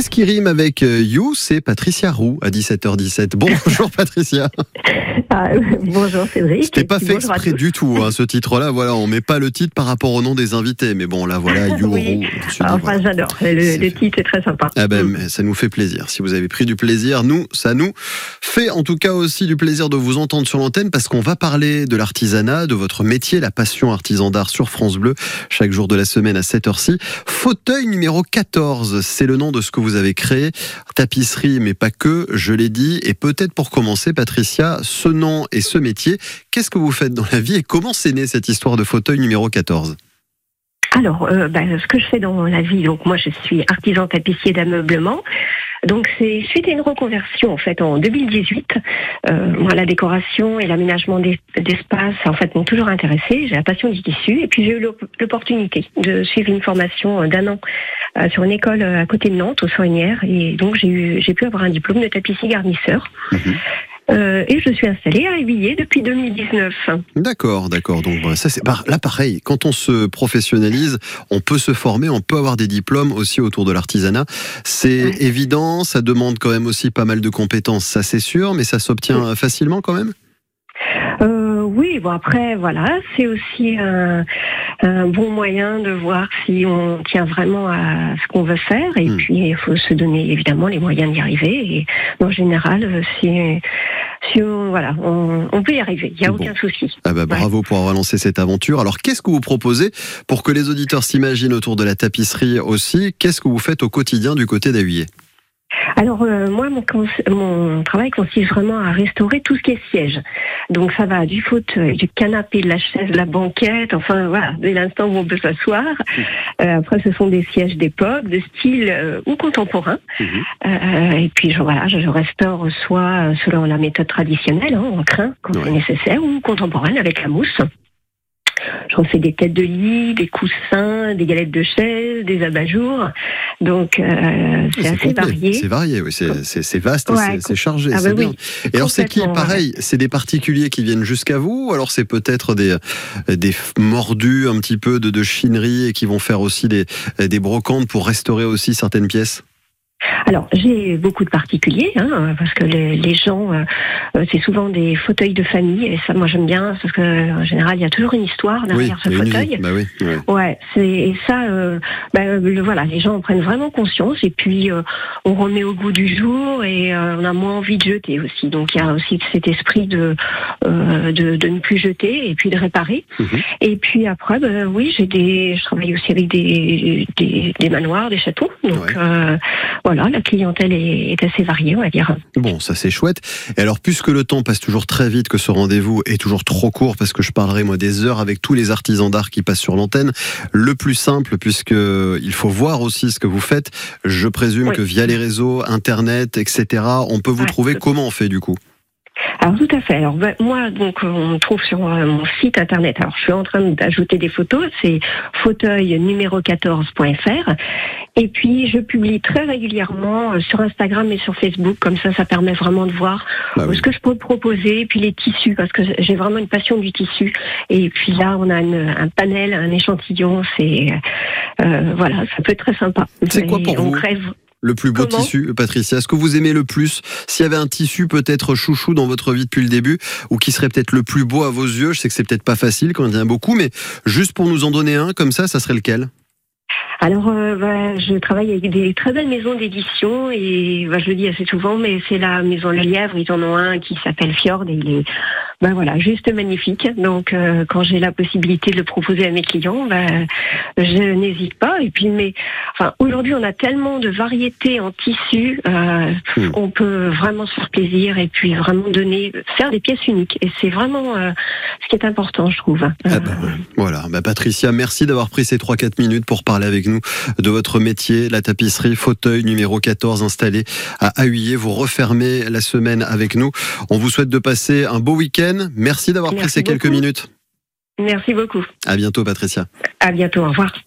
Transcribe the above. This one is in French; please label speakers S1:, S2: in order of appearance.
S1: Qu'est-ce qui rime avec euh, You? C'est Patricia Roux à 17h17. Bonjour Patricia.
S2: Ah, bonjour Cédric.
S1: C'était pas fait exprès du tout, hein, ce titre-là. Voilà, on met pas le titre par rapport au nom des invités, mais bon, là, voilà, You
S2: oui. Ah, j'adore. Le, le, titre est très sympa.
S1: Ah ben, mm. ça nous fait plaisir. Si vous avez pris du plaisir, nous, ça nous fait en tout cas aussi du plaisir de vous entendre sur l'antenne parce qu'on va parler de l'artisanat, de votre métier, la passion artisan d'art sur France Bleu, chaque jour de la semaine à 7h6. Fauteuil numéro 14, c'est le nom de ce que vous avez créé. Tapisserie, mais pas que, je l'ai dit. Et peut-être pour commencer, Patricia, ce nom et ce métier, qu'est-ce que vous faites dans la vie et comment s'est née cette histoire de fauteuil numéro 14
S2: alors, euh, ben, ce que je fais dans la vie, donc moi je suis artisan tapissier d'ameublement. Donc c'est suite à une reconversion en fait en 2018. Euh, moi, la décoration et l'aménagement d'espace en fait m'ont toujours intéressé. J'ai la passion du tissu et puis j'ai eu l'opportunité de suivre une formation d'un an euh, sur une école à côté de Nantes, aux Soignières, et donc j'ai eu j'ai pu avoir un diplôme de tapissier garnisseur. Mhm. Euh, et je suis installée à Évilliers depuis 2019.
S1: D'accord, d'accord. Donc ça c'est là pareil. Quand on se professionnalise, on peut se former, on peut avoir des diplômes aussi autour de l'artisanat. C'est évident, ça demande quand même aussi pas mal de compétences, ça c'est sûr, mais ça s'obtient facilement quand même?
S2: Euh, oui, bon après voilà, c'est aussi un, bon moyen de voir si on tient vraiment à ce qu'on veut faire et hmm. puis il faut se donner évidemment les moyens d'y arriver et en général c'est si on, voilà, on, peut y arriver, il n'y a aucun souci.
S1: Ah bah, bravo pour avoir lancé cette aventure. Alors qu'est-ce que vous proposez pour que les auditeurs s'imaginent autour de la tapisserie aussi? Qu'est-ce que vous faites au quotidien du côté d'Ahuillet?
S2: Alors euh, moi, mon, mon, travail consiste vraiment à restaurer tout ce qui est siège. Donc ça va du fauteuil, du canapé, de la chaise, de la banquette, enfin voilà, dès l'instant où on peut s'asseoir. Mmh. Euh, après, ce sont des sièges d'époque, de style euh, ou contemporain. Mmh. et puis je, voilà, je, restaure soit selon la méthode traditionnelle, hein, en crin quand c'est nécessaire, ou contemporaine avec la mousse. J'en fais des têtes de lit, des coussins, des galettes de chaise, des abat-jours. Donc euh, c'est assez varié.
S1: C'est varié, oui. C'est vaste, c'est chargé. Ah bah bien. Et alors c'est qui Pareil, c'est des particuliers qui viennent jusqu'à vous ou alors c'est peut-être des, des mordus un petit peu de, de chinerie et qui vont faire aussi des, des brocantes pour restaurer aussi certaines pièces?
S2: Alors, j'ai beaucoup de particuliers, hein, parce que les, gens, euh, euh, c'est souvent des fauteuils de famille, et ça, moi, j'aime bien, parce que en général, il y a toujours une histoire derrière ce fauteuil.
S1: Bah oui,
S2: ouais, c'est et ça, euh, bah, le, voilà, les gens en prennent vraiment conscience, et puis on remet au goût du jour, et on a moins envie de jeter aussi. Donc, il y a aussi cet esprit de de, de, ne plus jeter et puis de réparer. Mhm. Et puis après, bah, oui, j'ai des, je travaille aussi avec des des, des manoirs, des châteaux, donc voilà, la clientèle est, assez variée, on va dire.
S1: Bon, ça c'est chouette. Et alors, puisque le temps passe toujours très vite, que ce rendez-vous est toujours trop court, parce que je parlerai moi des heures avec tous les artisans d'art qui passent sur l'antenne, le plus simple, puisque il faut voir aussi ce que vous faites, je présume que via les réseaux, Internet, etc., on peut vous trouver. Comment on fait du coup?
S2: Alors tout à fait. Alors ben, moi donc on trouve sur euh, mon site internet. Alors je suis en train d'ajouter des photos. C'est fauteuil numéro 14.fr. Et puis je publie très régulièrement euh, sur Instagram et sur Facebook. Comme ça, ça permet vraiment de voir bah ce que je peux proposer. Et puis les tissus parce que j'ai vraiment une passion du tissu. Et puis là, on a un panel, un échantillon. C'est euh, voilà, ça peut être très sympa.
S1: C'est quoi pour vous le plus beau tissu, Patricia? Est-ce que vous aimez le plus S'il y avait un tissu peut-être chouchou dans votre vie depuis le début, ou qui serait peut-être le plus beau à vos yeux, je sais que c'est peut-être pas facile quand il y en a beaucoup, mais juste pour nous en donner un comme ça, ça serait lequel?
S2: Alors, euh, bah, je travaille avec des très belles maisons d'édition et bah, je le dis assez souvent, mais c'est la maison Le Lièvre. Ils en ont un qui s'appelle Fjord et il est ben voilà, juste magnifique. Donc euh, quand j'ai la possibilité de le proposer à mes clients, ben, je n'hésite pas. Et puis mais enfin aujourd'hui on a tellement de variétés en tissu, euh, hmm. on peut vraiment se faire plaisir et puis vraiment donner, faire des pièces uniques. Et c'est vraiment euh, ce qui est important, je trouve.
S1: Ah ben, voilà, ben, Patricia, merci d'avoir pris ces 3-4 minutes pour parler avec nous de votre métier, la tapisserie fauteuil numéro 14 installé à Ahuillet. Vous refermez la semaine avec nous. On vous souhaite de passer un beau week-end Merci d'avoir pris ces quelques minutes.
S2: Merci beaucoup.
S1: À bientôt, Patricia.
S2: À bientôt. Au revoir.